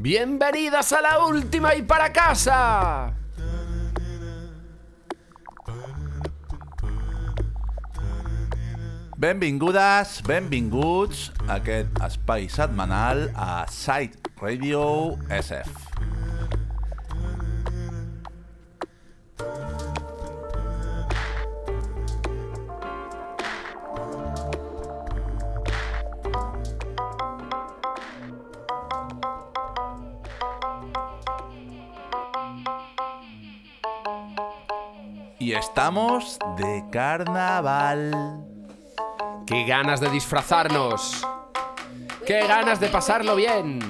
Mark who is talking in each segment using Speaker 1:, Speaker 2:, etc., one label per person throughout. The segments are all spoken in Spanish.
Speaker 1: Bienvenidas a la última y para casa.
Speaker 2: Benvingudes, benvinguts a aquest espai setmanal a Site Radio SF. Carnaval.
Speaker 1: ¡Qué ganas de disfrazarnos! ¡Qué ganas de pasarlo bien!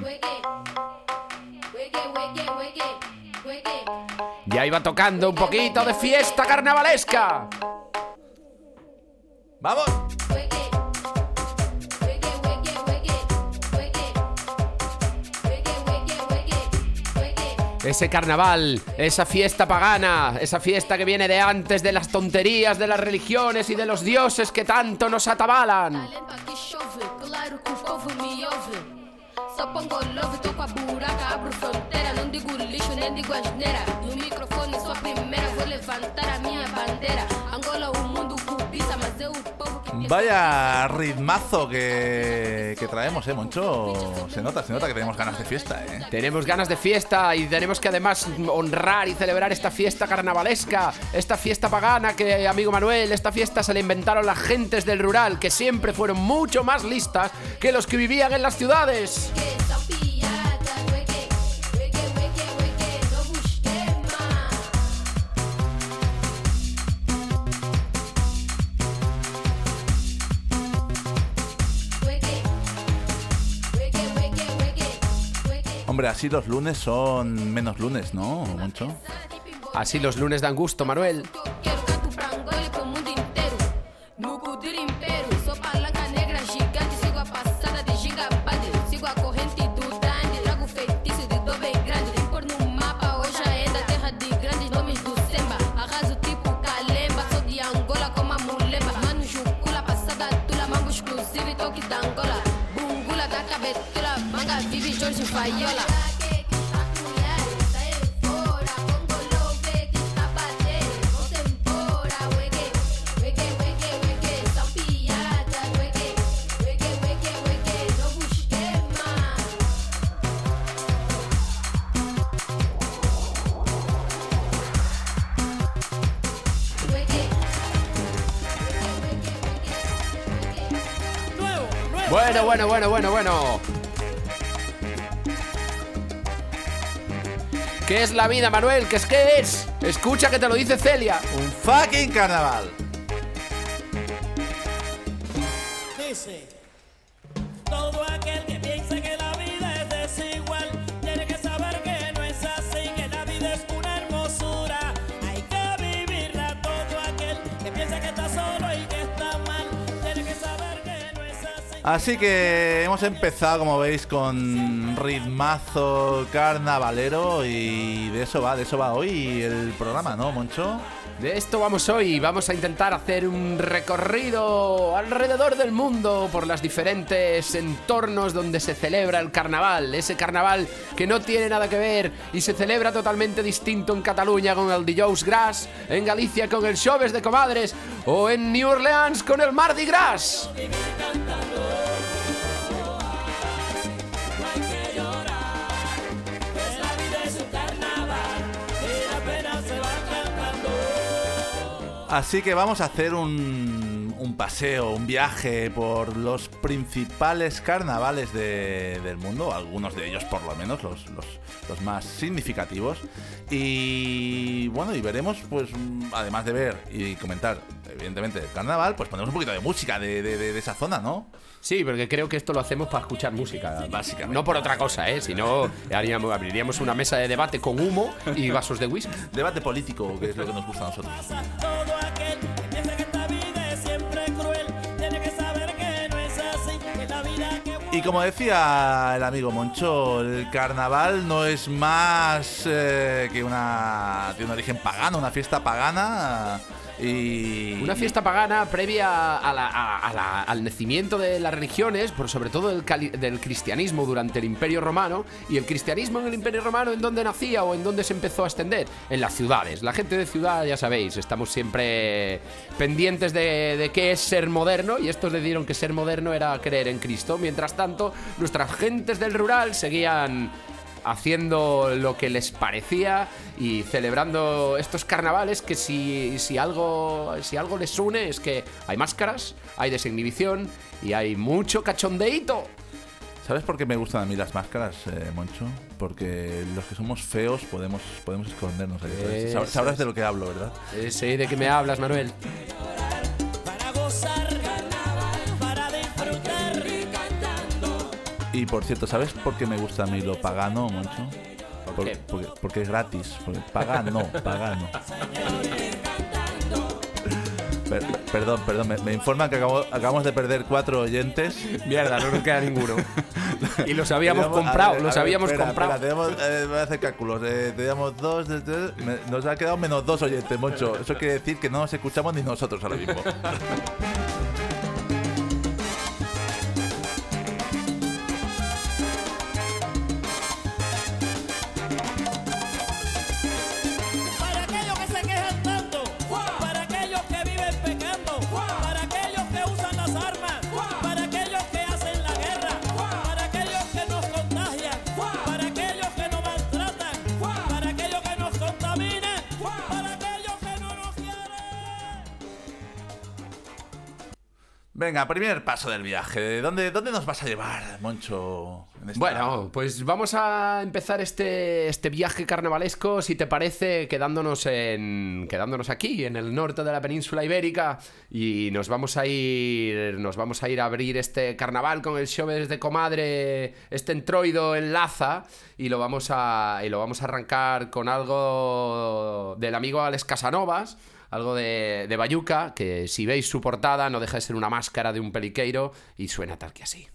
Speaker 1: Ya iba tocando un poquito de fiesta carnavalesca.
Speaker 2: ¡Vamos!
Speaker 1: Ese carnaval, esa fiesta pagana, esa fiesta que viene de antes de las tonterías de las religiones y de los dioses que tanto nos atabalan.
Speaker 2: Vaya ritmazo que, traemos, eh, Moncho. Se nota, se nota que tenemos ganas de fiesta, eh.
Speaker 1: Tenemos ganas de fiesta y tenemos que además honrar y celebrar esta fiesta carnavalesca, esta fiesta pagana que, amigo Manuel, esta fiesta se la inventaron las gentes del rural, que siempre fueron mucho más listas que los que vivían en las ciudades.
Speaker 2: Así los lunes son menos lunes, ¿no, Moncho?
Speaker 1: Así los lunes dan gusto, Manuel. Bueno, bueno, bueno, bueno. ¿Qué es la vida, Manuel? ¿Qué es qué es? Escucha que te lo dice Celia.
Speaker 2: ¡Un fucking carnaval!
Speaker 3: Así. Que
Speaker 2: hemos empezado, como veis, con ritmazo carnavalero y de eso va, de eso va hoy el programa, ¿no, Moncho?
Speaker 1: De esto vamos hoy. Vamos a intentar hacer un recorrido alrededor del mundo por los diferentes entornos donde se celebra el carnaval. Ese carnaval que no tiene nada que ver y se celebra totalmente distinto en Cataluña con el Dijous Gras, en Galicia con el Xoves de Comadres o en New Orleans con el Mardi Gras.
Speaker 2: Así que vamos a hacer un, un paseo, un viaje por los principales carnavales de- del mundo, algunos de ellos por lo menos, los, los- los más significativos. Y bueno, y veremos, pues, además de ver y comentar, evidentemente, el carnaval, pues ponemos un poquito de música de, de- de- de esa zona, ¿no?
Speaker 1: Sí, porque creo que esto lo hacemos para escuchar música,
Speaker 2: Básicamente.
Speaker 1: No por otra cosa, ¿eh? Si no, haríamos- abriríamos una mesa de debate con humo y vasos de whisky.
Speaker 2: Debate político, que es lo que nos gusta a nosotros. Y como decía el amigo Moncho, el carnaval no es más eh, que una. tiene un origen pagano, una fiesta pagana Y.
Speaker 1: Una fiesta pagana previa a la- a- al nacimiento de las religiones, por sobre todo del cristianismo durante el Imperio Romano. Y el cristianismo en el Imperio Romano, ¿en dónde nacía o en dónde se empezó a extender? En las ciudades. La gente de ciudad, ya sabéis, estamos siempre pendientes de, de qué es ser moderno. Y estos decidieron que ser moderno era creer en Cristo. Mientras tanto, nuestras gentes del rural seguían haciendo lo que les parecía y celebrando estos carnavales que si, si algo si algo les une es que hay máscaras, hay desinhibición y hay mucho cachondeíto.
Speaker 2: ¿Sabes por qué me gustan a mí las máscaras, eh, Moncho? Porque los que somos feos podemos, podemos escondernos ahí.
Speaker 1: Eso
Speaker 2: Sabrás
Speaker 1: es.
Speaker 2: de lo que hablo, ¿verdad?
Speaker 1: Sé de qué me hablas, Manuel.
Speaker 2: Y por cierto, ¿sabes por qué me gusta a mí lo pagano, Moncho?
Speaker 1: ¿Por qué?
Speaker 2: porque, porque es gratis. Porque pagano, pagano. Per- perdón, perdón, me, me informan que acabo- acabamos de perder cuatro oyentes.
Speaker 1: Mierda, no nos queda ninguno. Y los habíamos
Speaker 2: Teníamos-
Speaker 1: comprado,
Speaker 2: ver,
Speaker 1: los
Speaker 2: ver,
Speaker 1: habíamos
Speaker 2: espera,
Speaker 1: comprado.
Speaker 2: espera, teníamos, eh, voy a hacer cálculos. Eh, teníamos dos, me- nos ha quedado menos dos oyentes, Moncho. Eso quiere decir que no nos escuchamos ni nosotros ahora mismo. Venga, primer paso del viaje. ¿Dónde, dónde nos vas a llevar, Moncho? esta-
Speaker 1: Bueno, pues vamos a empezar este, este viaje carnavalesco, si te parece, quedándonos en quedándonos aquí en el norte de la península ibérica y nos vamos a ir nos vamos a ir a abrir este carnaval con el show de comadre, este entroido en Laza y lo vamos a y lo vamos a arrancar con algo del amigo Alex Casanovas. Algo de, de Bayuca, que si veis su portada no deja de ser una máscara de un peliqueiro y suena tal que así.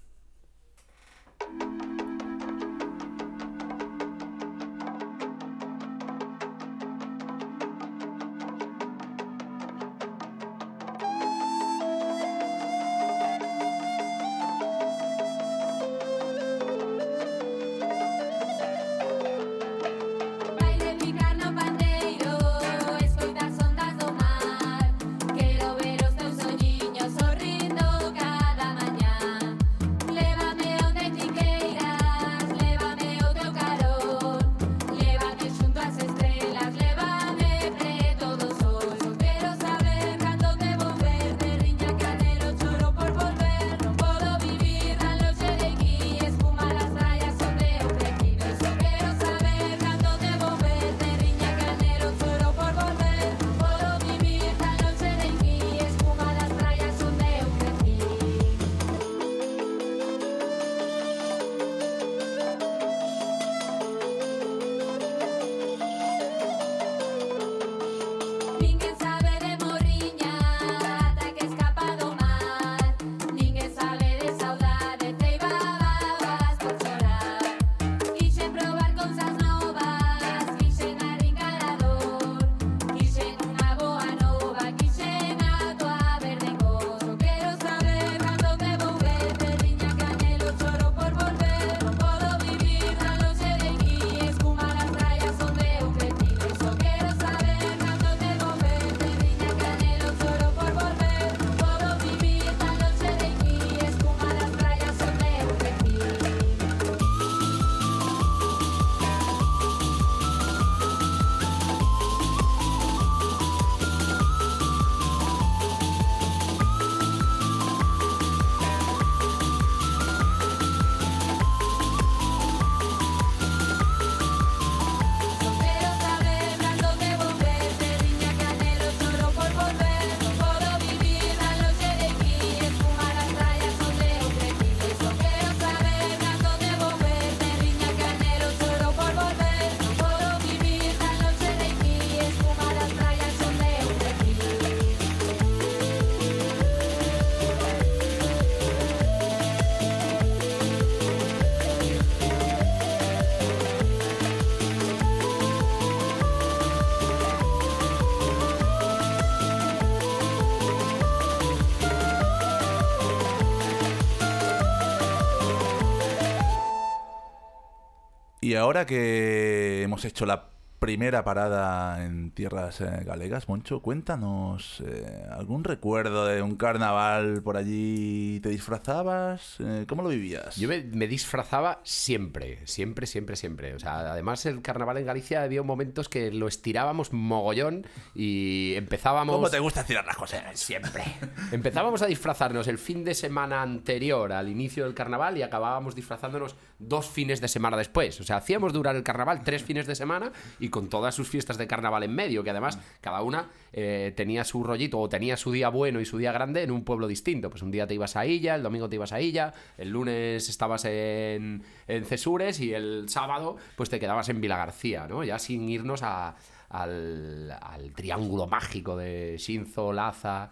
Speaker 4: Ahora que hemos hecho la primera parada en tierras eh, galegas, Moncho, cuéntanos eh, algún recuerdo de un carnaval por allí. ¿Te disfrazabas? Eh, ¿Cómo lo vivías?
Speaker 1: Yo me, me disfrazaba siempre, siempre, siempre, siempre. O sea, además el carnaval en Galicia había momentos que lo estirábamos mogollón y empezábamos...
Speaker 4: ¿Cómo te gusta tirar las cosas?
Speaker 1: Siempre. Empezábamos a disfrazarnos el fin de semana anterior al inicio del carnaval y acabábamos disfrazándonos dos fines de semana después. O sea, hacíamos durar el carnaval tres fines de semana y con todas sus fiestas de carnaval en medio, que además cada una eh, tenía su rollito o tenía su día bueno y su día grande en un pueblo distinto. Pues un día te ibas a Illa, el domingo te ibas a Illa, el lunes estabas en, en Cesures y el sábado pues te quedabas en Vila García, ¿no? Ya sin irnos a- al, al triángulo mágico de Shinzo, Laza,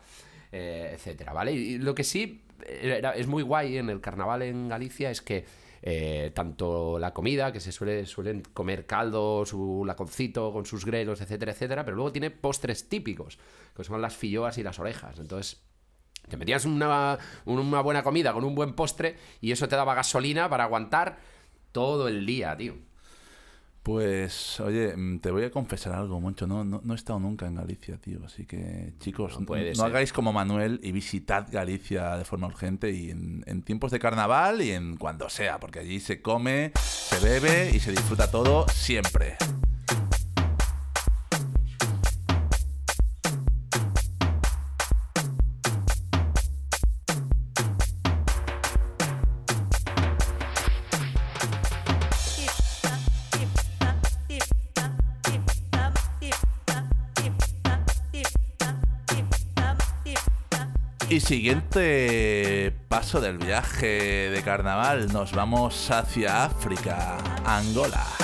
Speaker 1: eh, etcétera, ¿vale? Y lo que sí era- es muy guay en el carnaval en Galicia es que eh, tanto la comida, que se suele, suelen comer caldo, su laconcito con sus grelos, etcétera, etcétera, pero luego tiene postres típicos, que son las filloas y las orejas. Entonces, te metías una, una buena comida con un buen postre y eso te daba gasolina para aguantar todo el día, tío.
Speaker 4: Pues, oye, mm, te voy a confesar algo, Moncho. No, no, no he estado nunca en Galicia, tío. Así que, chicos,
Speaker 1: No
Speaker 4: hagáis como Manuel y visitad Galicia de forma urgente y en, en tiempos de carnaval y en cuando sea, porque allí se come, se bebe y se disfruta todo siempre. Siguiente paso del viaje de carnaval, nos vamos hacia África, Angola.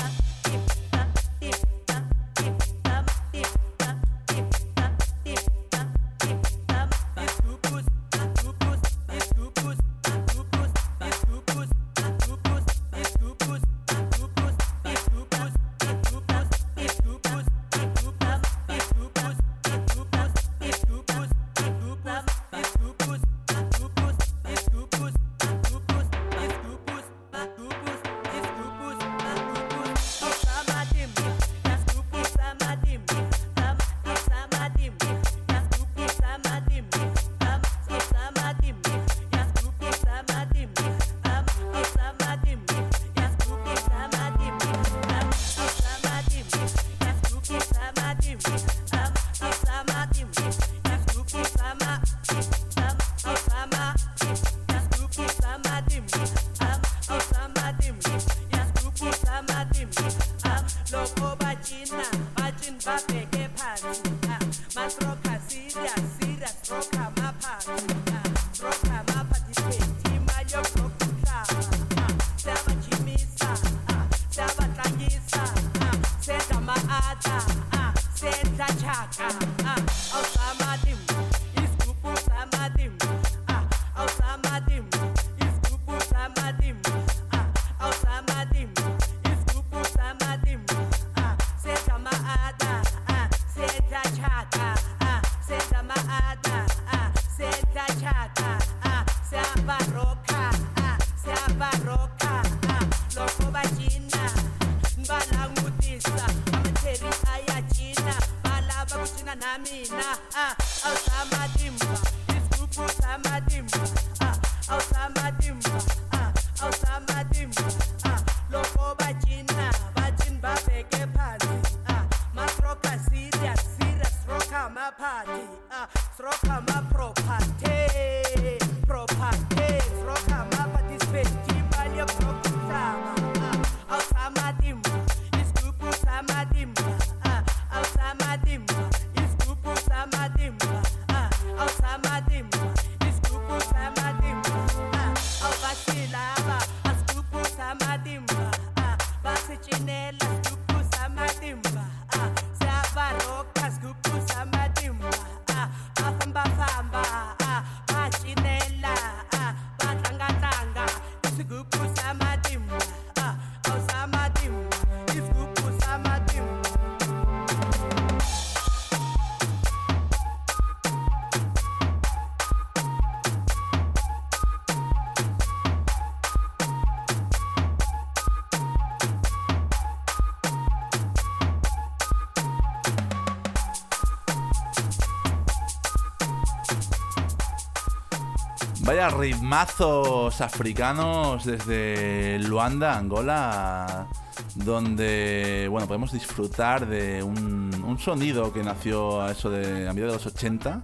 Speaker 2: Vaya ritmazos africanos desde Luanda, Angola, donde bueno podemos disfrutar de un, sonido que nació a eso de a mediados de los 80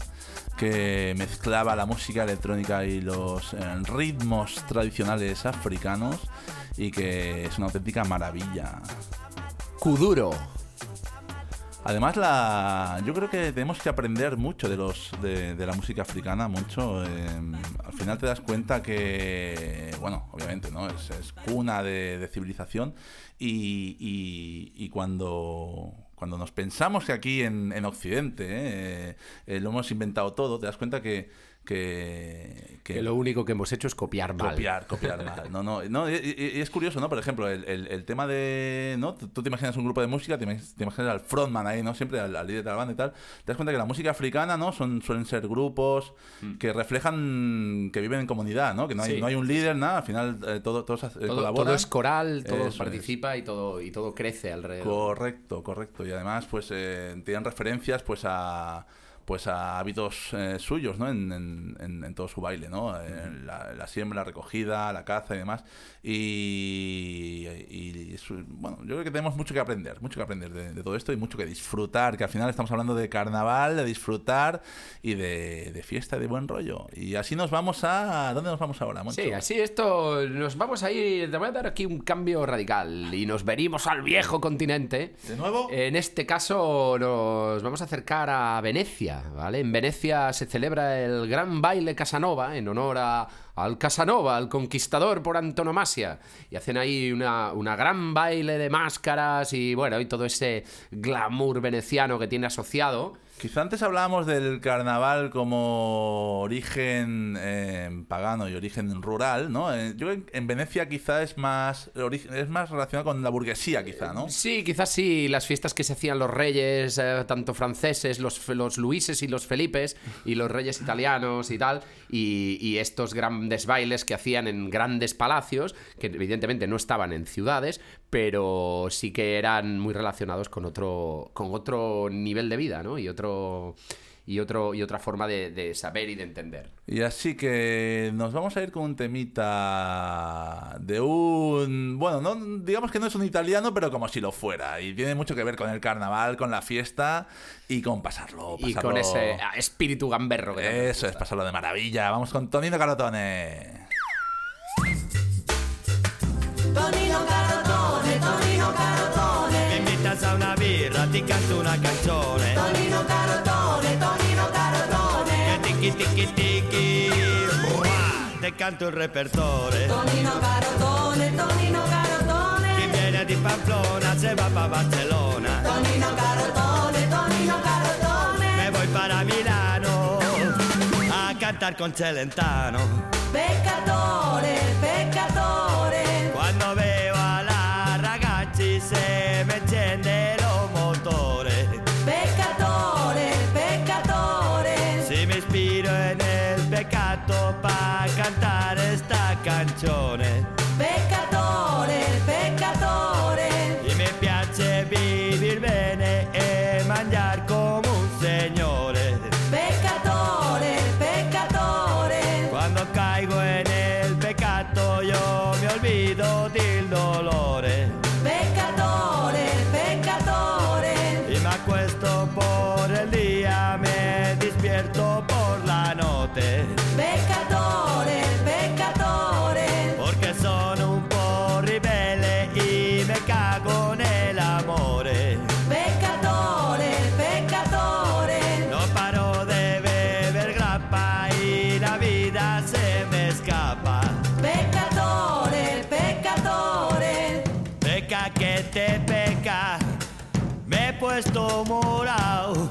Speaker 2: que mezclaba la música electrónica y los eh, ritmos tradicionales africanos y que es una auténtica maravilla.
Speaker 1: Kuduro.
Speaker 2: Además, la, yo creo que tenemos que aprender mucho de los de, la música africana, mucho. eh, al final te das cuenta que, bueno, obviamente, ¿no? Es, cuna de, civilización y, cuando, cuando nos pensamos que aquí en, en Occidente eh, eh, lo hemos inventado todo, te das cuenta que, que,
Speaker 1: Que lo único que hemos hecho es copiar mal.
Speaker 2: Copiar, copiar mal. No, no, no, y, y- es curioso, ¿no? Por ejemplo, el, el- el tema de. ¿no? Tú, te imaginas un grupo de música, te, imag- te imaginas al frontman ahí, ¿no? Siempre al, al líder de la banda y tal. Te das cuenta que la música africana, ¿no? Son, suelen ser grupos que reflejan que viven en comunidad, ¿no? Que no hay,
Speaker 1: Mm. Sí.
Speaker 2: no hay un líder, nada. Al final eh, todo, todos eh,
Speaker 1: Todo,
Speaker 2: colaboran.
Speaker 1: todo es coral, todo
Speaker 2: Eso es.
Speaker 1: participa y todo y todo crece alrededor.
Speaker 2: Correcto, correcto. Y además, pues eh, tienen referencias pues a pues a hábitos eh, suyos, ¿no? En, en- en- todo su baile, ¿no? Eh, la, la siembra, la recogida, la caza y demás. Y, bueno, yo creo que tenemos mucho que aprender, mucho que aprender de, de todo esto y mucho que disfrutar, que al final estamos hablando de carnaval, de disfrutar y de, de fiesta, de buen rollo. Y así nos vamos a... ¿Dónde nos vamos ahora, Moncho?
Speaker 1: Sí, así esto nos vamos a ir, te voy a dar aquí un cambio radical y nos venimos al viejo continente.
Speaker 2: ¿De nuevo?
Speaker 1: En este caso nos vamos a acercar a Venecia, ¿vale? En Venecia se celebra el gran baile Casanova en honor a- al Casanova, al conquistador por antonomasia. Y hacen ahí una, una gran baile de máscaras y bueno, y todo ese glamour veneciano que tiene asociado.
Speaker 2: Quizá antes hablábamos del carnaval como origen eh, pagano y origen rural, ¿no? Eh, yo en, en Venecia quizá es más es más relacionado con la burguesía, quizá, ¿no?
Speaker 1: Sí, quizás sí, las fiestas que se hacían los reyes, eh, tanto franceses, los, los Luises y los Felipes, y los reyes italianos y tal, y, y estos grandes bailes que hacían en grandes palacios, que evidentemente no estaban en ciudades, pero sí que eran muy relacionados con otro, con otro nivel de vida, ¿no? Y otro... Y, otro, y otra forma de, de saber y de entender.
Speaker 2: Y así que nos vamos a ir con un temita de un... Bueno, no, digamos que no es un italiano, pero como si lo fuera. Y tiene mucho que ver con el carnaval, con la fiesta y con pasarlo.
Speaker 1: Y con ese espíritu gamberro que
Speaker 2: Eso es, pasarlo de maravilla. Vamos con Tonino Carotone.
Speaker 5: Tonino Carotone, Tonino Carotone,
Speaker 3: Mi invitas a una birra, ti canto una canzone.
Speaker 5: Tonino Carotone, Tonino Carotone,
Speaker 3: Che tiki tiki tiki. Uah, Te canto il repertore.
Speaker 5: Tonino Carotone, Tonino
Speaker 3: Chi
Speaker 5: Carotone,
Speaker 3: viene di Pamplona se va pa' Barcellona.
Speaker 5: Tonino Carotone, Tonino Carotone,
Speaker 3: Me voy para Milano a cantar con Celentano.
Speaker 5: peccatore, peccatore,
Speaker 3: canzone. Puesto morado.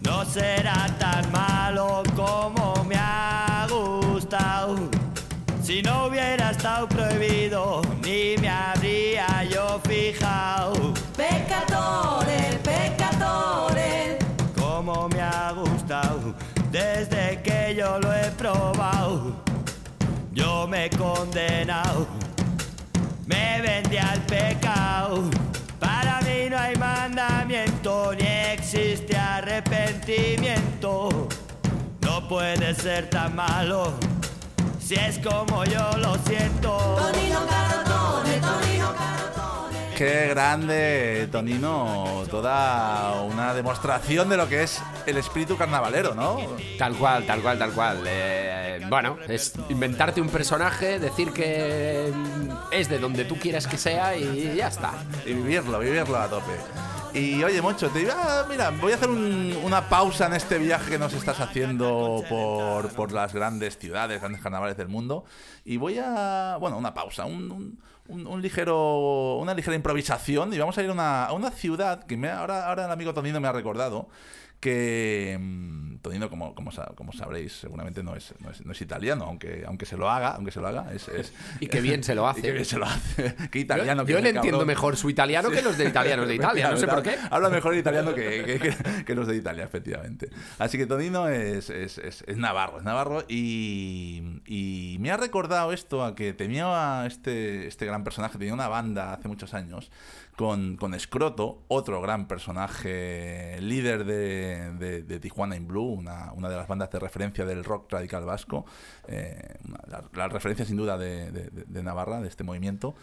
Speaker 3: No será tan malo como me ha gustado. Si no hubiera estado prohibido, ni me habría yo fijado.
Speaker 5: peccatore, peccatore,
Speaker 3: Como me ha gustado desde que yo lo he probado. Yo me he condenado, me vendí al pecado. No hay mandamiento ni existe arrepentimiento. No puede ser tan malo Si es como yo lo siento.
Speaker 5: Tonino Carotone, Tonino Carotone.
Speaker 2: Qué grande, Tonino. Toda una demostración de lo que es el espíritu carnavalero, ¿no?
Speaker 1: Tal cual, tal cual, tal cual. Eh, bueno, es inventarte un personaje, decir que es de donde tú quieras que sea y ya está.
Speaker 2: Y vivirlo, vivirlo a tope. Y oye, Moncho, te iba, mira, voy a hacer un- una pausa en este viaje que nos estás haciendo por, por las grandes ciudades, grandes carnavales del mundo. Y voy a, bueno, una pausa, un, un- un- un ligero, una ligera improvisación. Y vamos a ir a una, a una ciudad que me, ahora, ahora el amigo Tonino me ha recordado. Que mm, Tonino, como, como, sa- como sabréis, seguramente no es, no es, no es italiano, aunque, aunque se lo haga, aunque se lo haga, es, es-
Speaker 1: Y que bien se lo hace.
Speaker 2: Y que bien se lo hace. Qué
Speaker 1: Yo,
Speaker 2: italiano que
Speaker 1: yo
Speaker 2: es
Speaker 1: le
Speaker 2: el
Speaker 1: entiendo
Speaker 2: cabrón.
Speaker 1: mejor su italiano que los de italianos de Italia, no sé por qué.
Speaker 2: Habla mejor italiano que, que- que- que los de Italia, efectivamente. Así que Tonino es- es navarro, es navarro y, y me ha recordado esto a que tenía este, este gran personaje, tenía una banda hace muchos años con, con Scroto, otro gran personaje, líder de, de- Tijuana in Blue, una, una de las bandas de referencia del rock radical vasco, eh, la, la referencia sin duda de- de Navarra, de este movimiento.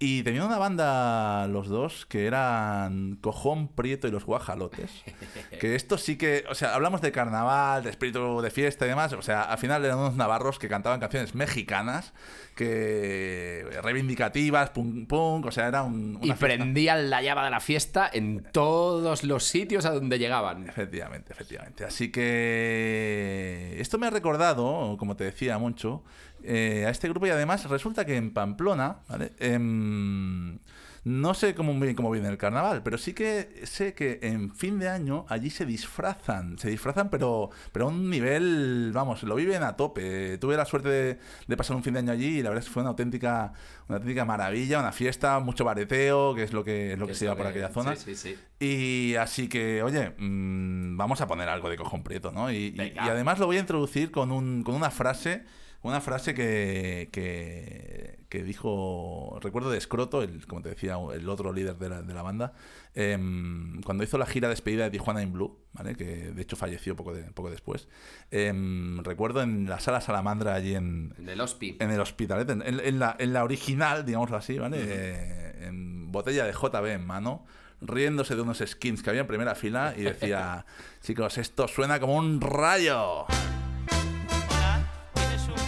Speaker 2: Y tenían una banda los dos que eran Cojón, Prieto y los Guajalotes. Que esto sí que, o sea, hablamos de carnaval, de espíritu de fiesta y demás. O sea, al final eran unos navarros que cantaban canciones mexicanas, que reivindicativas, punk, punk, o sea, era un...
Speaker 1: Y
Speaker 2: fiesta.
Speaker 1: prendían la llama de la fiesta en todos los sitios a donde llegaban.
Speaker 2: Efectivamente, efectivamente. Así que esto me ha recordado, como te decía mucho, eh, a este grupo y además resulta que en Pamplona, ¿vale? Em, no sé cómo, cómo viene el carnaval, pero sí que sé que en fin de año allí se disfrazan, se disfrazan pero, pero a un nivel, vamos, lo viven a tope. Tuve la suerte de, de pasar un fin de año allí y la verdad es que fue una auténtica, una auténtica maravilla, una fiesta, mucho bareteo, que es lo que, es lo que se lleva por aquella zona.
Speaker 1: Sí, sí, sí.
Speaker 2: Y así que, oye, mm, vamos a poner algo de cojón prieto, ¿no? Y, y además lo voy a introducir con, un, con una frase, una frase que, que, que dijo, recuerdo de Scroto, el, como te decía, el otro líder de la, de la banda, em, cuando hizo la gira despedida de Tijuana in Blue, ¿vale? Que de hecho falleció poco, de, poco después. em, recuerdo en la sala Salamandra allí en,
Speaker 1: En el hospi.
Speaker 2: en el hospitalet, en, en la, en la original, digámoslo así, ¿vale? Eh, en botella de JB en mano, riéndose de unos skins que había en primera fila y decía, chicos, esto suena como un rayo.
Speaker 3: Hola, ¿tienes un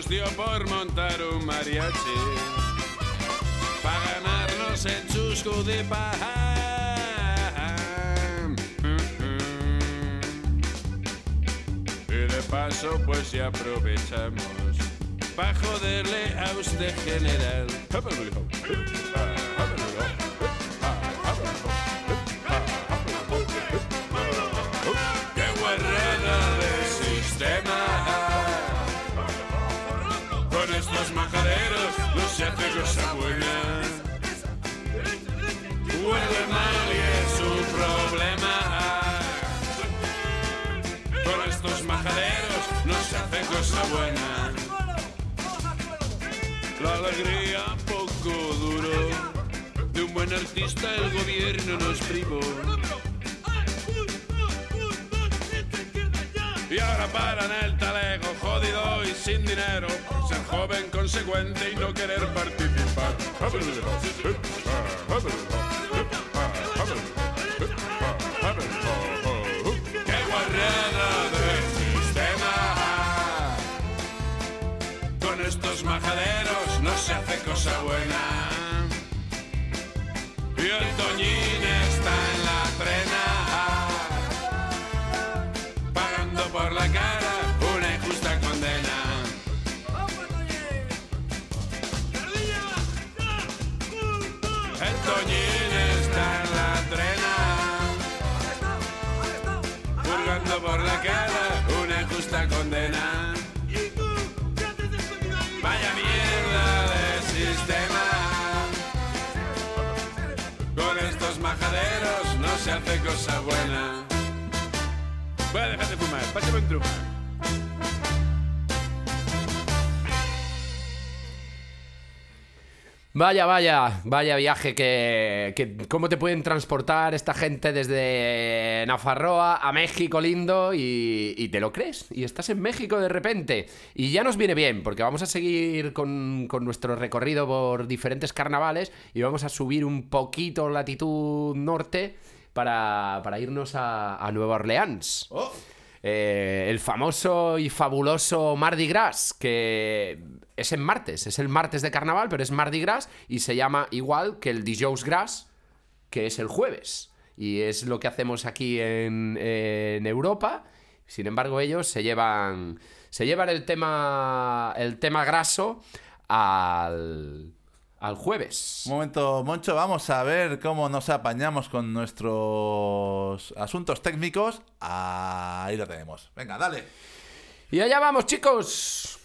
Speaker 6: nos dio por montar un mariachi para ganarnos el chusco de pan. Y de paso pues ya aprovechamos para joderle a usted general. Huele mal y es un problema. Con estos majaderos no se hace cosa buena. La alegría poco duro. De un buen artista el gobierno nos privó. Y ahora paran el talego, jodido y sin dinero. Ser joven, consecuente y no querer participar. Y el cosa buena. Voy a fumar, pásame un truco.
Speaker 1: Vaya, vaya, vaya viaje que, que cómo te pueden transportar esta gente desde Nafarroa a México lindo y, y te lo crees y estás en México de repente y ya nos viene bien porque vamos a seguir con, con nuestro recorrido por diferentes carnavales y vamos a subir un poquito latitud norte para, para irnos a, a Nueva Orleans. Eh, el famoso y fabuloso Mardi Gras, que es en martes, es el martes de carnaval, pero es Mardi Gras y se llama igual que el Dijous Gras, que es el jueves. Y es lo que hacemos aquí en, en Europa. Sin embargo, ellos se llevan, se llevan el tema, el tema graso al, al jueves.
Speaker 2: Un momento, Moncho, vamos a ver cómo nos apañamos con nuestros asuntos técnicos. Ahí lo tenemos. Venga, dale.
Speaker 1: Y allá vamos, chicos.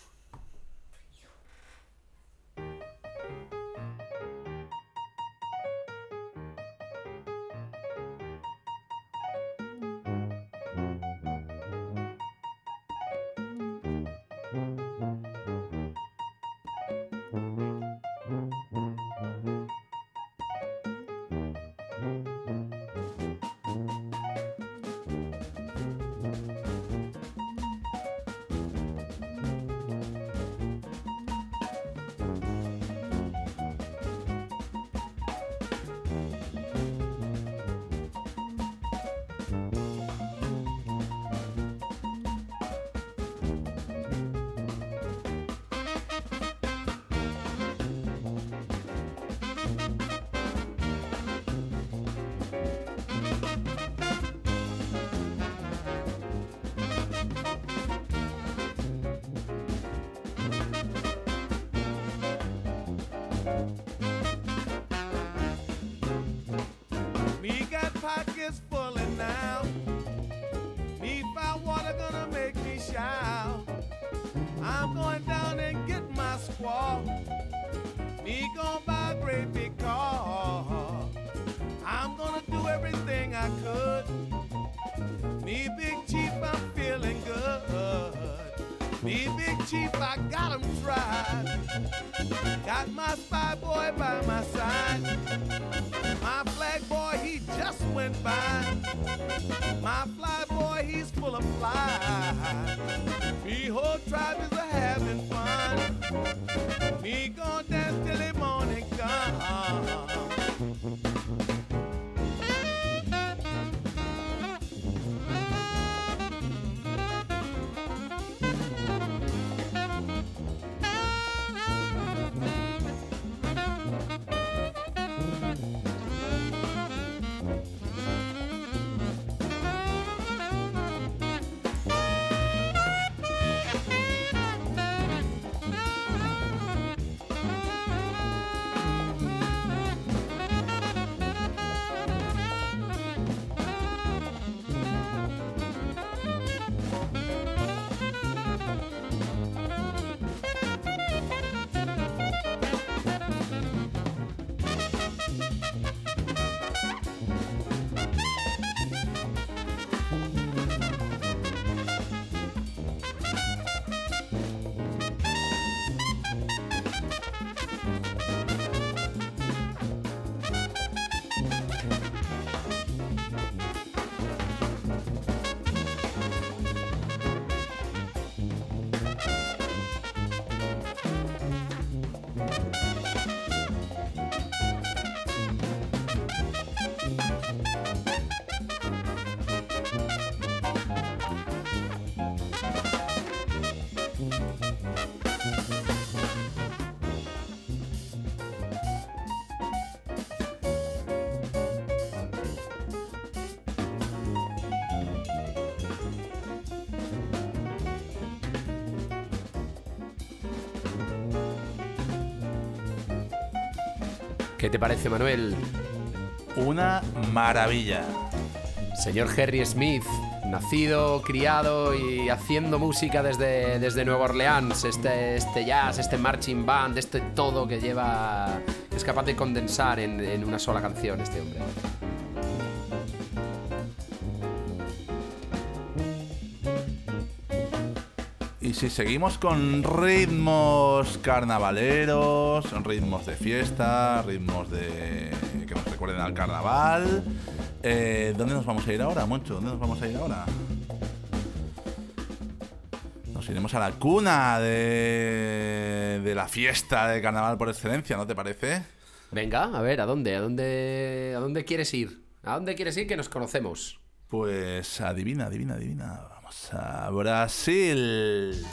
Speaker 1: ¿Qué te parece, Manuel?
Speaker 2: Una maravilla.
Speaker 1: Señor Harry Smith, nacido, criado y haciendo música desde, desde Nueva Orleans, este, este jazz, este marching band, este todo que lleva, es capaz de condensar en, en una sola canción este hombre.
Speaker 2: Si seguimos con ritmos carnavaleros, ritmos de fiesta, ritmos de que nos recuerden al carnaval, eh, ¿dónde nos vamos a ir ahora, Moncho? ¿Dónde nos vamos a ir ahora? Nos iremos a la cuna de, de la fiesta de carnaval por excelencia, ¿no te parece?
Speaker 1: Venga, a ver, ¿a dónde? ¿A dónde, ¿A dónde quieres ir? ¿A dónde quieres ir que nos conocemos?
Speaker 2: Pues adivina, adivina, adivina. Vamos a Brasil.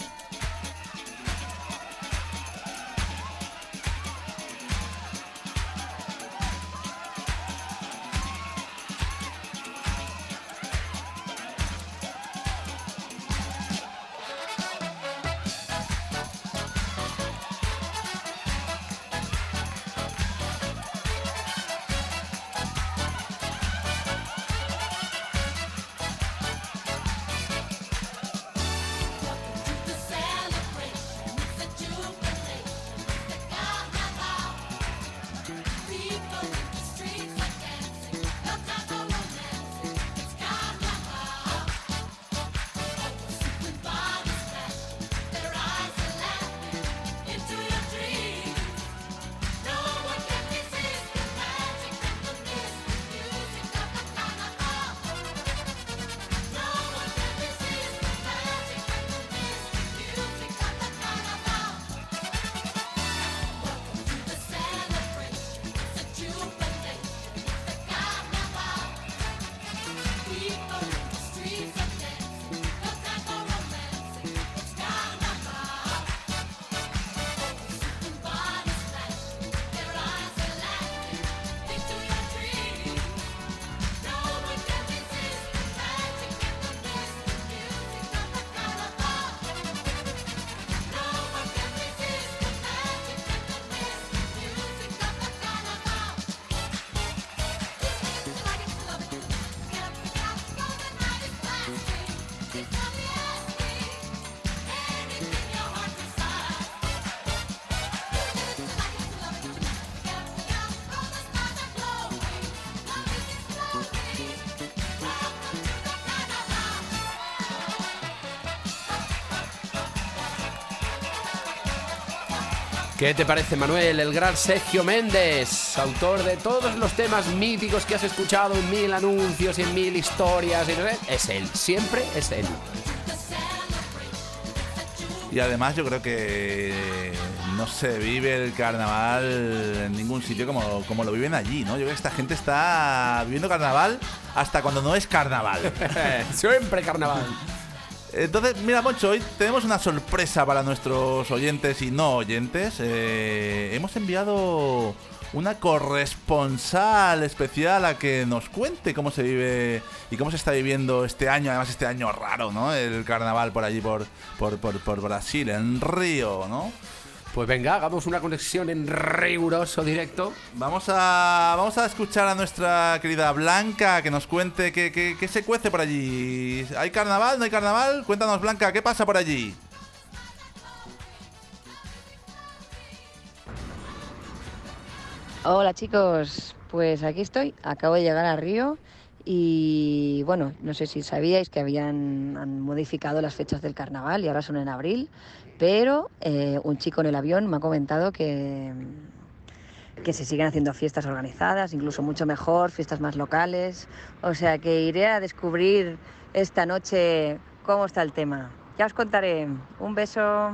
Speaker 1: ¿Qué te parece, Manuel? El gran Sergio Méndez, autor de todos los temas míticos que has escuchado en mil anuncios y en mil historias. y no sé, Es él, siempre es él.
Speaker 2: Y además yo creo que no se vive el carnaval en ningún sitio como, como lo viven allí, ¿no? Yo creo que esta gente está viviendo carnaval hasta cuando no es carnaval.
Speaker 1: siempre carnaval.
Speaker 2: Entonces, mira, Moncho, hoy tenemos una sorpresa para nuestros oyentes y no oyentes. Eh, hemos enviado una corresponsal especial a que nos cuente cómo se vive y cómo se está viviendo este año, además este año raro, ¿no? El carnaval por allí, por, por, por, por Brasil, en Río, ¿no?
Speaker 1: Pues venga, hagamos una conexión en riguroso directo.
Speaker 2: Vamos a, vamos a escuchar a nuestra querida Blanca que nos cuente qué, qué- qué se cuece por allí. ¿Hay carnaval? ¿No hay carnaval? Cuéntanos, Blanca, ¿qué pasa por allí?
Speaker 7: Hola chicos, pues aquí estoy, acabo de llegar a Río y bueno, no sé si sabíais que habían han modificado las fechas del carnaval y ahora son en abril, pero eh, un chico en el avión me ha comentado que, que se siguen haciendo fiestas organizadas, incluso mucho mejor, fiestas más locales, o sea que iré a descubrir esta noche cómo está el tema. Ya os contaré, un beso.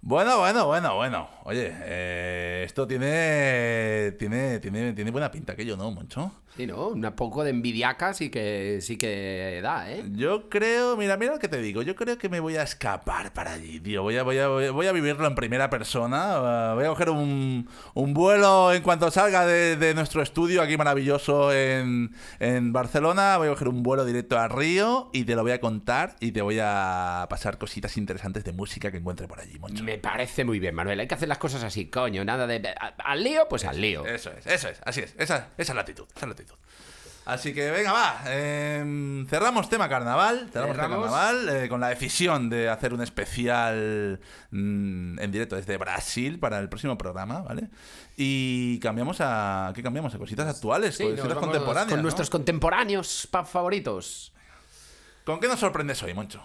Speaker 2: Bueno, bueno, bueno, bueno. Oye, eh, esto tiene, tiene, tiene, tiene buena pinta aquello, ¿no, Moncho?
Speaker 1: Sí, ¿no? Un poco de envidiaca sí que, sí que da, ¿eh?
Speaker 2: Yo creo, mira, mira lo que te digo. Yo creo que me voy a escapar para allí, tío. Voy a, voy a, voy a vivirlo en primera persona. Uh, voy a coger un, un vuelo en cuanto salga de, de nuestro estudio aquí maravilloso en, en Barcelona. Voy a coger un vuelo directo a Río y te lo voy a contar y te voy a pasar cositas interesantes de música que encuentre por allí, Moncho.
Speaker 1: Me parece muy bien, Manuel. Hay que hacer las cosas así, coño. Nada de. a- Al lío, pues al lío.
Speaker 2: Eso es, eso es, así es. Esa, esa es la actitud, esa es la actitud. Así que venga, va. em, cerramos tema carnaval. Cerramos, tema
Speaker 1: Cerramos.
Speaker 2: carnaval eh, con la decisión de hacer un especial mm, en directo desde Brasil para el próximo programa, ¿vale? Y cambiamos a. ¿Qué cambiamos? A cositas actuales,
Speaker 1: Sí, nos
Speaker 2: cositas
Speaker 1: vamos
Speaker 2: contemporáneas.
Speaker 1: Con
Speaker 2: ¿no?
Speaker 1: nuestros contemporáneos favoritos.
Speaker 2: ¿Con qué nos sorprendes hoy, Moncho?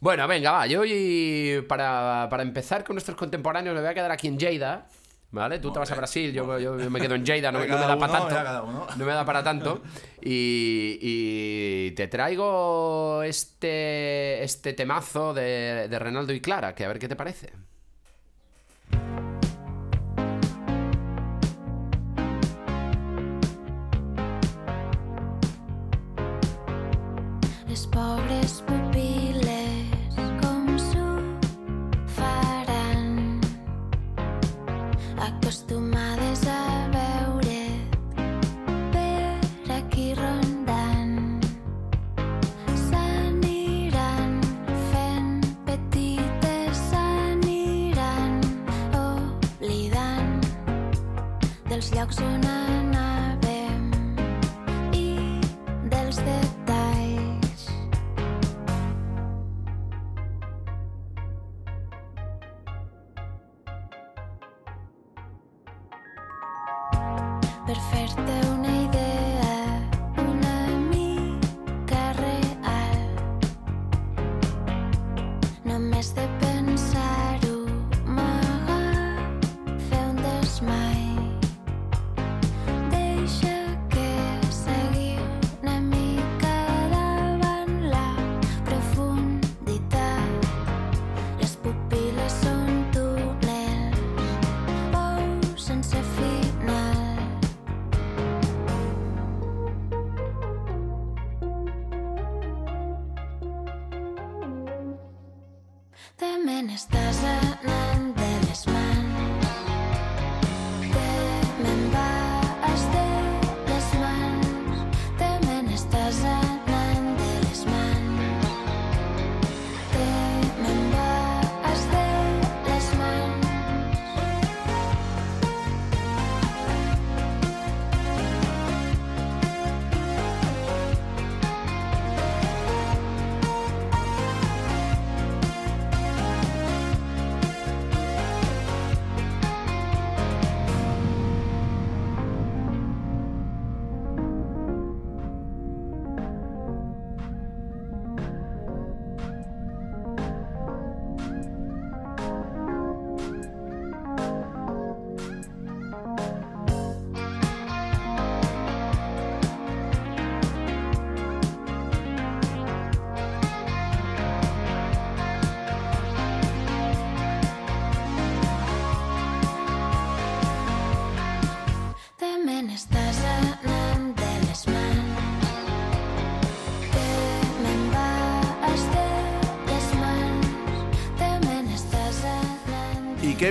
Speaker 1: Bueno, venga, va. Yo hoy, para, para empezar con nuestros contemporáneos, me voy a quedar aquí en Lleida. ¿Vale? Tú te vas a Brasil, yo, yo me quedo en Lleida, no, no me da para tanto. No me da para tanto. Y, y te traigo este, este temazo de, de Renaldo y Clara, que a ver qué te parece.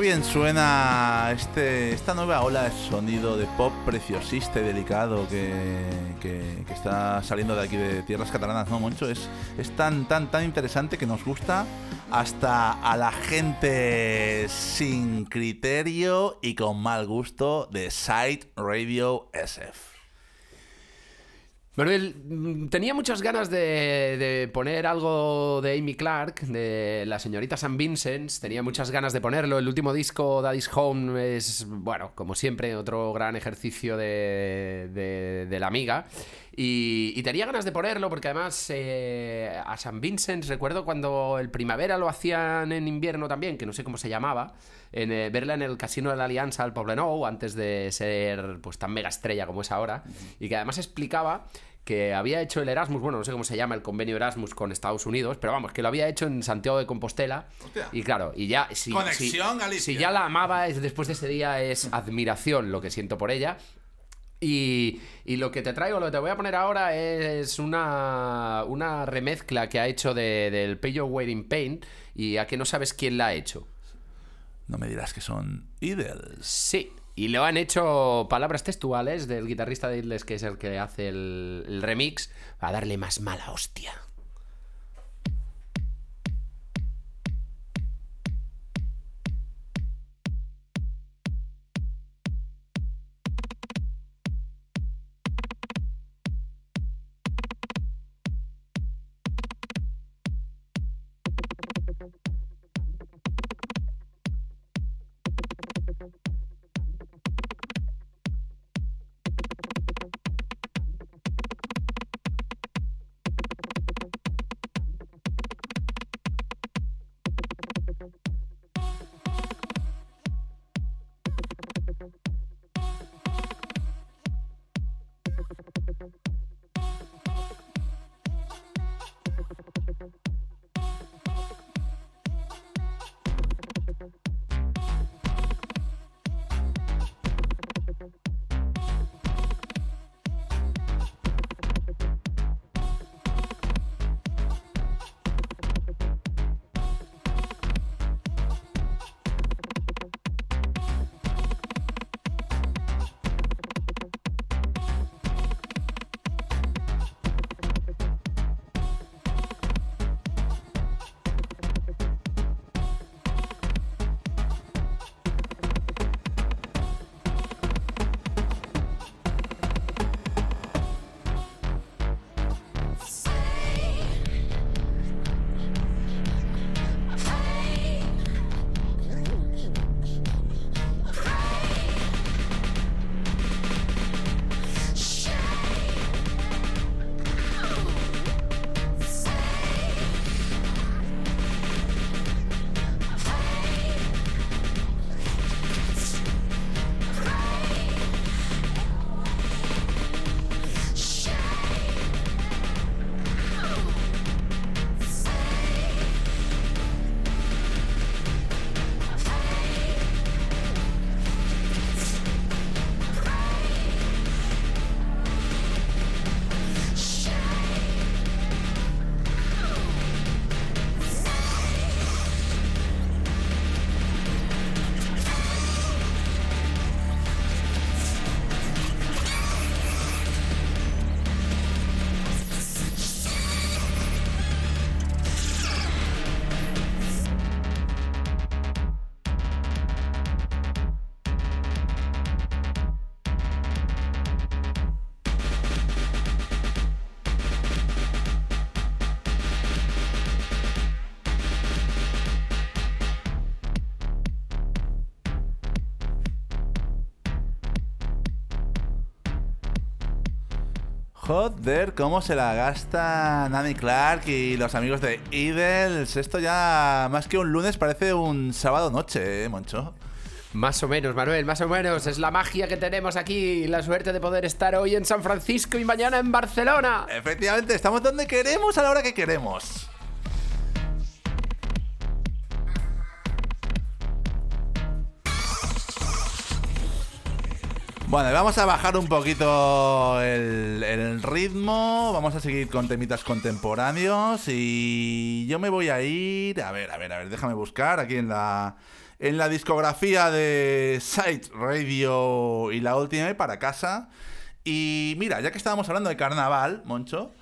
Speaker 2: Bien suena este, esta nueva ola de sonido de pop preciosista y delicado que, está saliendo de aquí de tierras catalanas, ¿no, Moncho? Es, es tan, tan, tan interesante que nos gusta hasta a la gente sin criterio y con mal gusto de Side Radio SF.
Speaker 1: Mm, tenía muchas ganas de, de poner algo de Amy Clark, de la señorita St. Vincent. Tenía muchas ganas de ponerlo. El último disco, Daddy's Home, es, bueno, como siempre, otro gran ejercicio de- de la amiga. Y, y tenía ganas de ponerlo porque además eh, a St. Vincent recuerdo cuando el primavera lo hacían en invierno también, que no sé cómo se llamaba, en, eh, verla en el Casino de la Alianza al Poblenou antes de ser pues tan mega estrella como es ahora y que además explicaba que había hecho el Erasmus, bueno, no sé cómo se llama el convenio Erasmus con Estados Unidos, pero vamos, que lo había hecho en Santiago de Compostela.
Speaker 2: Hostia.
Speaker 1: Y claro, y ya si,
Speaker 2: Conexión
Speaker 1: si- si ya la amaba es- después de ese día es admiración lo que siento por ella. Y, y lo que te traigo, lo que te voy a poner ahora es una, una remezcla que ha hecho de- del Pay Your Wearing Pain y a que no sabes quién la ha hecho.
Speaker 2: No me dirás que son Idols.
Speaker 1: Sí, y lo han hecho palabras textuales del guitarrista de Idles, que es el que hace el, el remix, a darle más mala hostia.
Speaker 2: Joder, cómo se la gasta Nanny Clark y los amigos de Idles. Esto ya más que un lunes parece un sábado noche, ¿eh, Moncho?
Speaker 1: Más o menos, Manuel, más o menos. Es la magia que tenemos aquí. La suerte de poder estar hoy en San Francisco y mañana en Barcelona.
Speaker 2: Efectivamente, estamos donde queremos a la hora que queremos. Bueno, vamos a bajar un poquito el, ritmo, vamos a seguir con temitas contemporáneos y yo me voy a ir, a ver, a ver, a ver, déjame buscar aquí en la, en la discografía de Site Radio y la última para casa. Y mira, ya que estábamos hablando de carnaval, Moncho,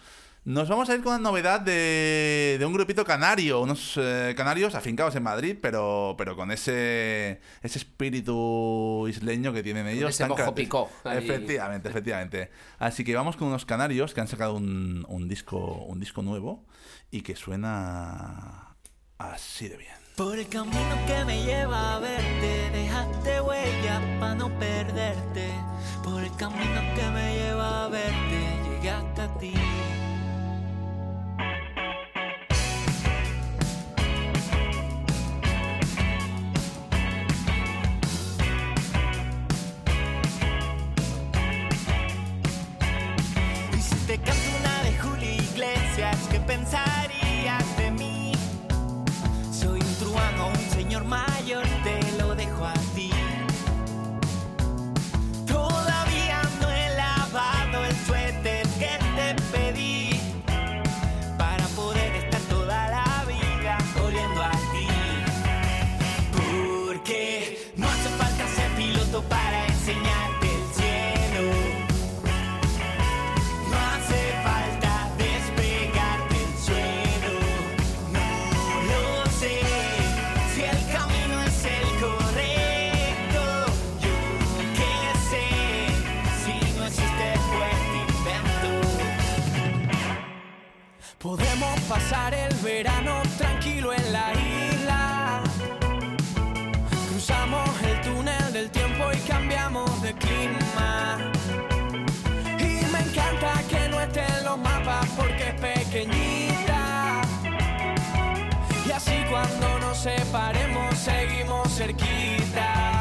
Speaker 2: nos vamos a ir con una novedad de, de un grupito canario, unos eh, canarios afincados en Madrid, pero, pero con ese, ese espíritu isleño que tienen ellos.
Speaker 1: ese mojo picó.
Speaker 2: Efectivamente, efectivamente. Así que vamos con unos canarios que han sacado un, un disco, un disco nuevo y que suena así de bien.
Speaker 8: Por el camino que me lleva a verte, dejaste huella para no perderte. Por el camino que me lleva a verte, llegué hasta ti. Pasar el verano tranquilo en la isla. Cruzamos el túnel del tiempo y cambiamos de clima. Y me encanta que no esté en los mapas porque es pequeñita. Y así cuando nos separemos seguimos cerquita.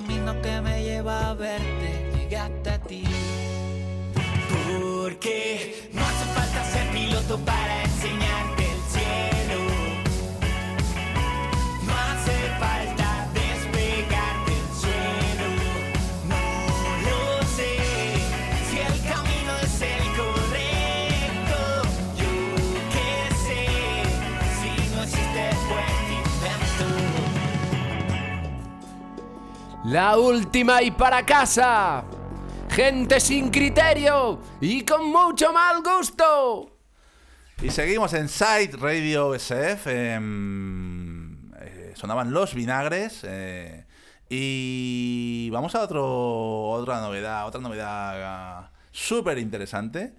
Speaker 8: Camino que me lleva a verte, llegué hasta ti. Porque no hace falta ser piloto para enseñarte
Speaker 1: La última y para casa. Gente sin criterio y con mucho mal gusto.
Speaker 2: Y seguimos en Side Radio SF. em, eh, sonaban los vinagres. eh, y vamos a otro, otra novedad, otra novedad súper interesante.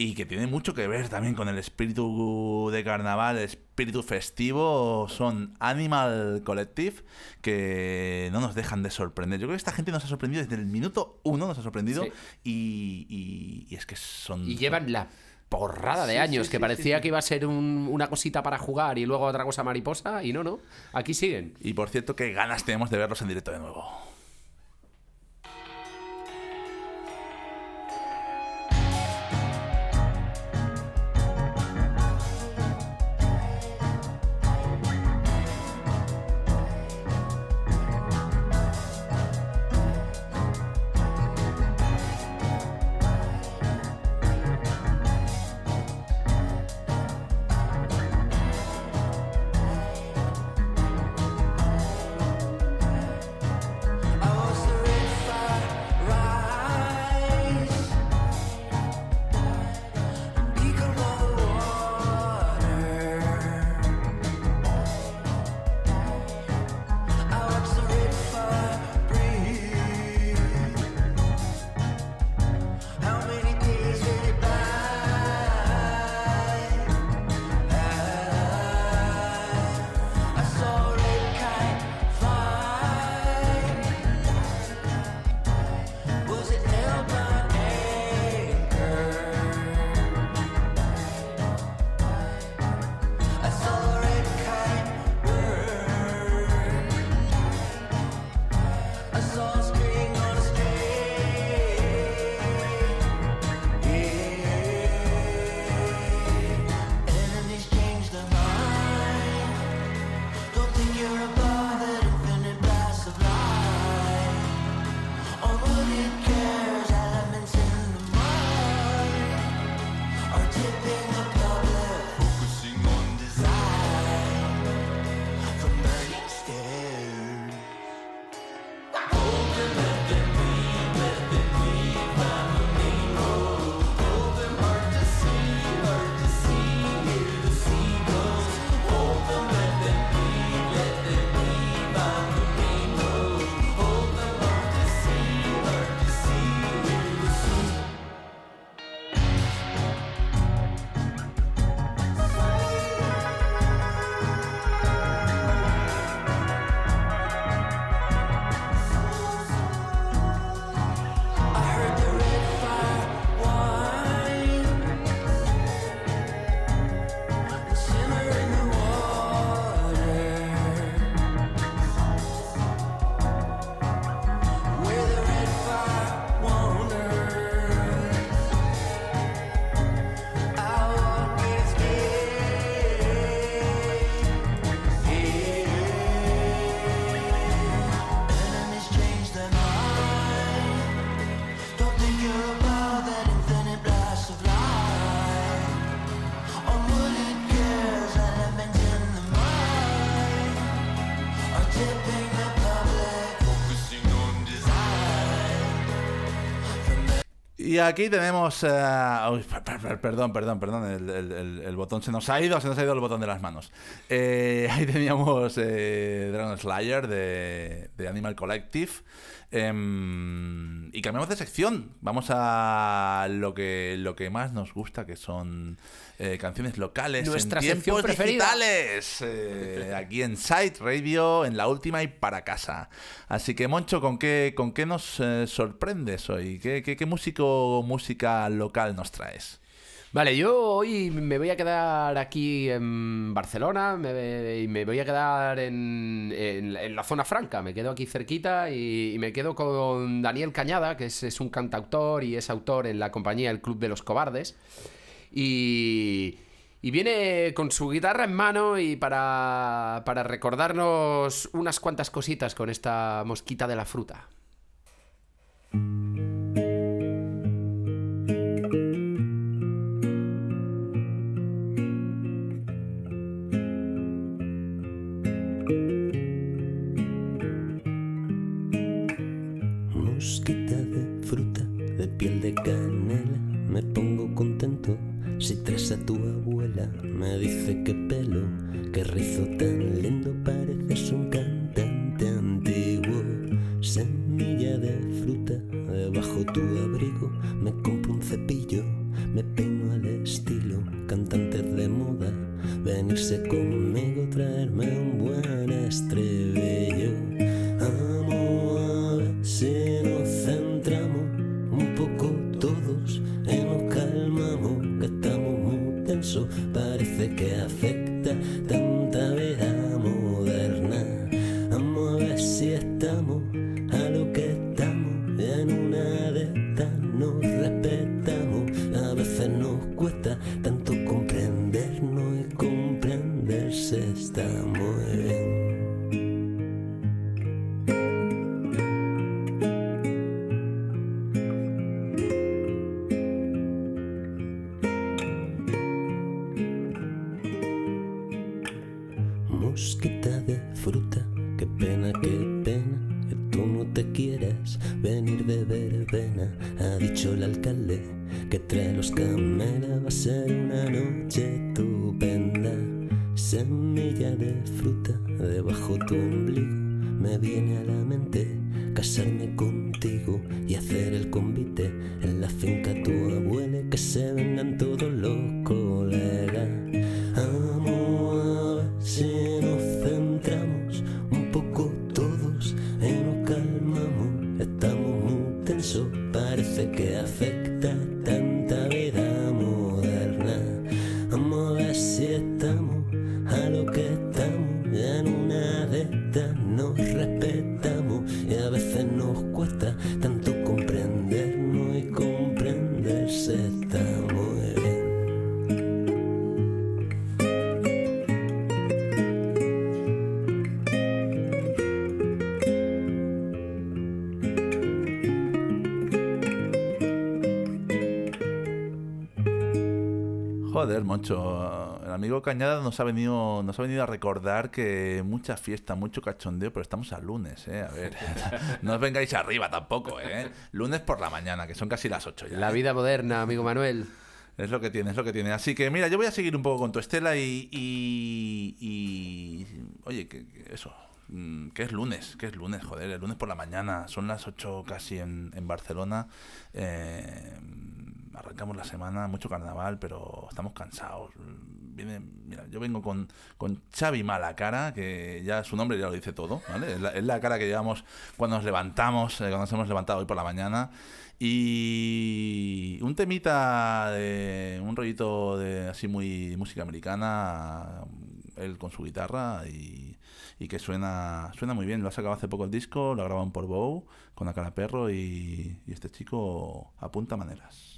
Speaker 2: Y que tiene mucho que ver también con el espíritu de carnaval, el espíritu festivo. Son Animal Collective, que no nos dejan de sorprender. Yo creo que esta gente nos ha sorprendido desde el minuto uno, nos ha sorprendido.
Speaker 1: Sí.
Speaker 2: Y, y- y es que son.
Speaker 1: Y llevan la porrada de
Speaker 2: Sí,
Speaker 1: años,
Speaker 2: sí,
Speaker 1: que parecía que iba a ser un- una cosita para jugar y luego otra cosa mariposa, y no, no. Aquí siguen.
Speaker 2: Y por cierto, qué ganas tenemos de verlos en directo de nuevo. Y aquí tenemos. eh, perdón, perdón, perdón. El, el- el- el botón se nos ha ido, se nos ha ido el botón de las manos. Eh, ahí teníamos eh, Dragon Slayer de, de Animal Collective. Em, y cambiamos de sección. Vamos a lo que, lo que más nos gusta, que son eh, canciones locales
Speaker 1: Nuestra
Speaker 2: en tiempos digitales. Eh, aquí en Site Radio, en la última y para casa. Así que, Moncho, ¿con qué, con qué nos eh, sorprendes hoy? ¿Qué, qué, qué músico, música local nos traes?
Speaker 1: Vale, yo hoy me voy a quedar aquí en Barcelona me- y me voy a quedar en, en la- zona franca. Me quedo aquí cerquita y, me quedo con Daniel Cañada, que es, es un cantautor y es autor en la compañía El Club de los Cobardes. Y, y viene con su guitarra en mano y para, para recordarnos unas cuantas cositas con esta mosquita de la fruta.
Speaker 9: Piel de canela, me pongo contento si traes a tu abuela. Me dice que pelo, que rizo tan lindo, pareces un cantante antiguo. Semilla de fruta, debajo tu abrigo, me compro un cepillo, me peino al estilo, cantantes de moda, venirse conmigo, traerme un buen estribillo. Nos
Speaker 2: Joder, Moncho. El amigo Cañada nos ha venido, nos ha venido a recordar que mucha fiesta, mucho cachondeo, pero estamos a lunes, ¿eh? A ver, no os vengáis arriba tampoco, ¿eh? Lunes por la mañana, que son casi las 8 ya.
Speaker 1: La
Speaker 2: ¿eh?
Speaker 1: vida moderna, amigo Manuel.
Speaker 2: Es lo que tiene, es lo que tiene. Así que mira, yo voy a seguir un poco con tu estela y. y, y- oye, que, que eso. mm, Que es lunes, que es lunes, joder, el lunes por la mañana, son las 8 casi en, en Barcelona. eh, arrancamos la semana, mucho carnaval, pero estamos cansados. Viene, mira, yo vengo con, con Xavi Malacara, que ya su nombre ya lo dice todo, ¿vale? Es la, es la cara que llevamos cuando nos levantamos, eh, cuando nos hemos levantado hoy por la mañana. Y un temita de un rollito de así muy música americana, él con su guitarra y, y que suena suena muy bien. Lo ha sacado hace poco el disco, lo ha grabado por Bow con la cara perro y, y este chico apunta maneras.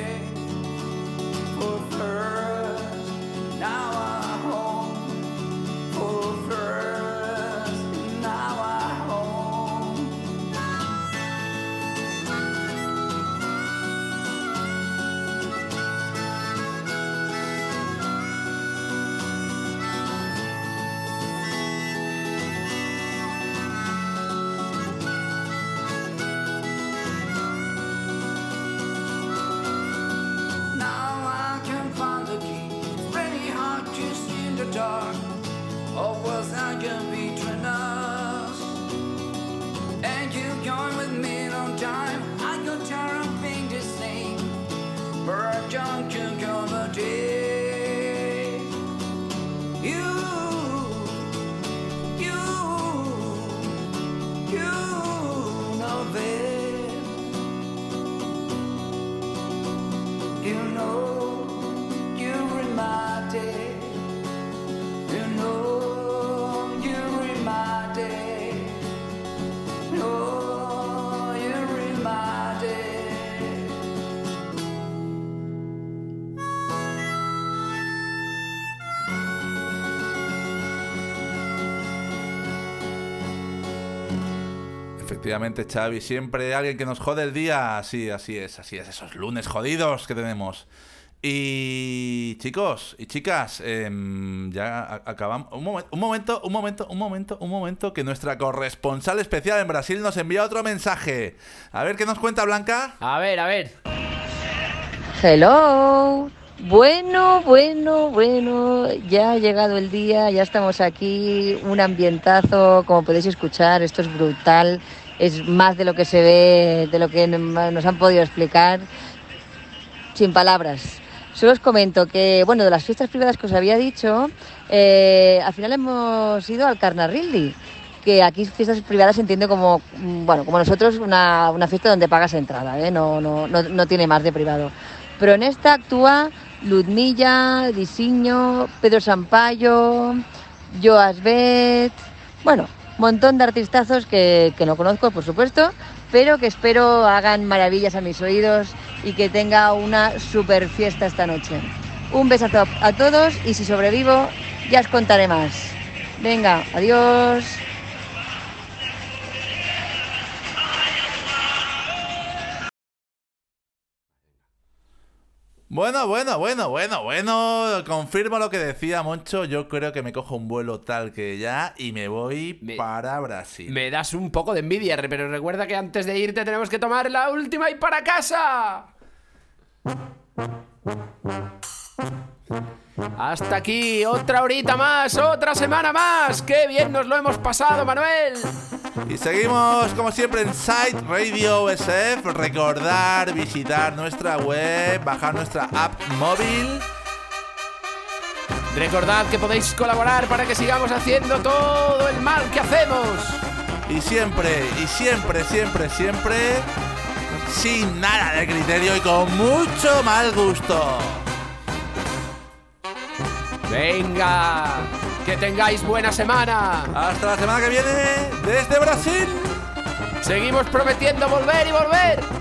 Speaker 2: Efectivamente, Xavi, siempre alguien que nos jode el día. Así, así es, así es, esos lunes jodidos que tenemos. Y chicos y chicas, em, ya acabamos. Un, momen- un momento, un momento, un momento, un momento, que nuestra corresponsal especial en Brasil nos envía otro mensaje. A ver qué nos cuenta Blanca.
Speaker 1: A ver, a ver.
Speaker 7: Hello. Bueno, bueno, bueno, ya ha llegado el día, ya estamos aquí, un ambientazo, como podéis escuchar, esto es brutal, es más de lo que se ve, de lo que nos han podido explicar, sin palabras. Solo os comento que, bueno, de las fiestas privadas que os había dicho, eh, al final hemos ido al Carnarrildi, que aquí fiestas privadas se entiende como, mm, bueno, como nosotros, una, una fiesta donde pagas entrada, ¿eh? no, no, no, no tiene más de privado. Pero en esta actúa Ludmilla, Disiño, Pedro Sampaio, Joas Bet, bueno, montón de artistazos que, que no conozco, por supuesto, pero que espero hagan maravillas a mis oídos y que tenga una super fiesta esta noche. Un besazo a todos y si sobrevivo ya os contaré más. Venga, adiós.
Speaker 2: Bueno, bueno, bueno, bueno, bueno. Confirmo lo que decía Moncho. Yo creo que me cojo un vuelo tal que ya y me voy para Brasil.
Speaker 1: Me das un poco de envidia, pero recuerda que antes de irte tenemos que tomar la última y para casa. Hasta aquí, otra horita más, otra semana más. ¡Qué bien nos lo hemos pasado, Manuel!
Speaker 2: Y seguimos, como siempre, en Site Radio SF. Recordar visitar nuestra web, bajar nuestra app móvil.
Speaker 1: Recordad que podéis colaborar para que sigamos haciendo todo el mal que hacemos.
Speaker 2: Y siempre, y siempre, siempre, siempre, sin nada de criterio y con mucho mal gusto.
Speaker 1: Venga, que tengáis buena semana.
Speaker 2: Hasta la semana que viene, desde Brasil.
Speaker 1: Seguimos prometiendo volver y volver.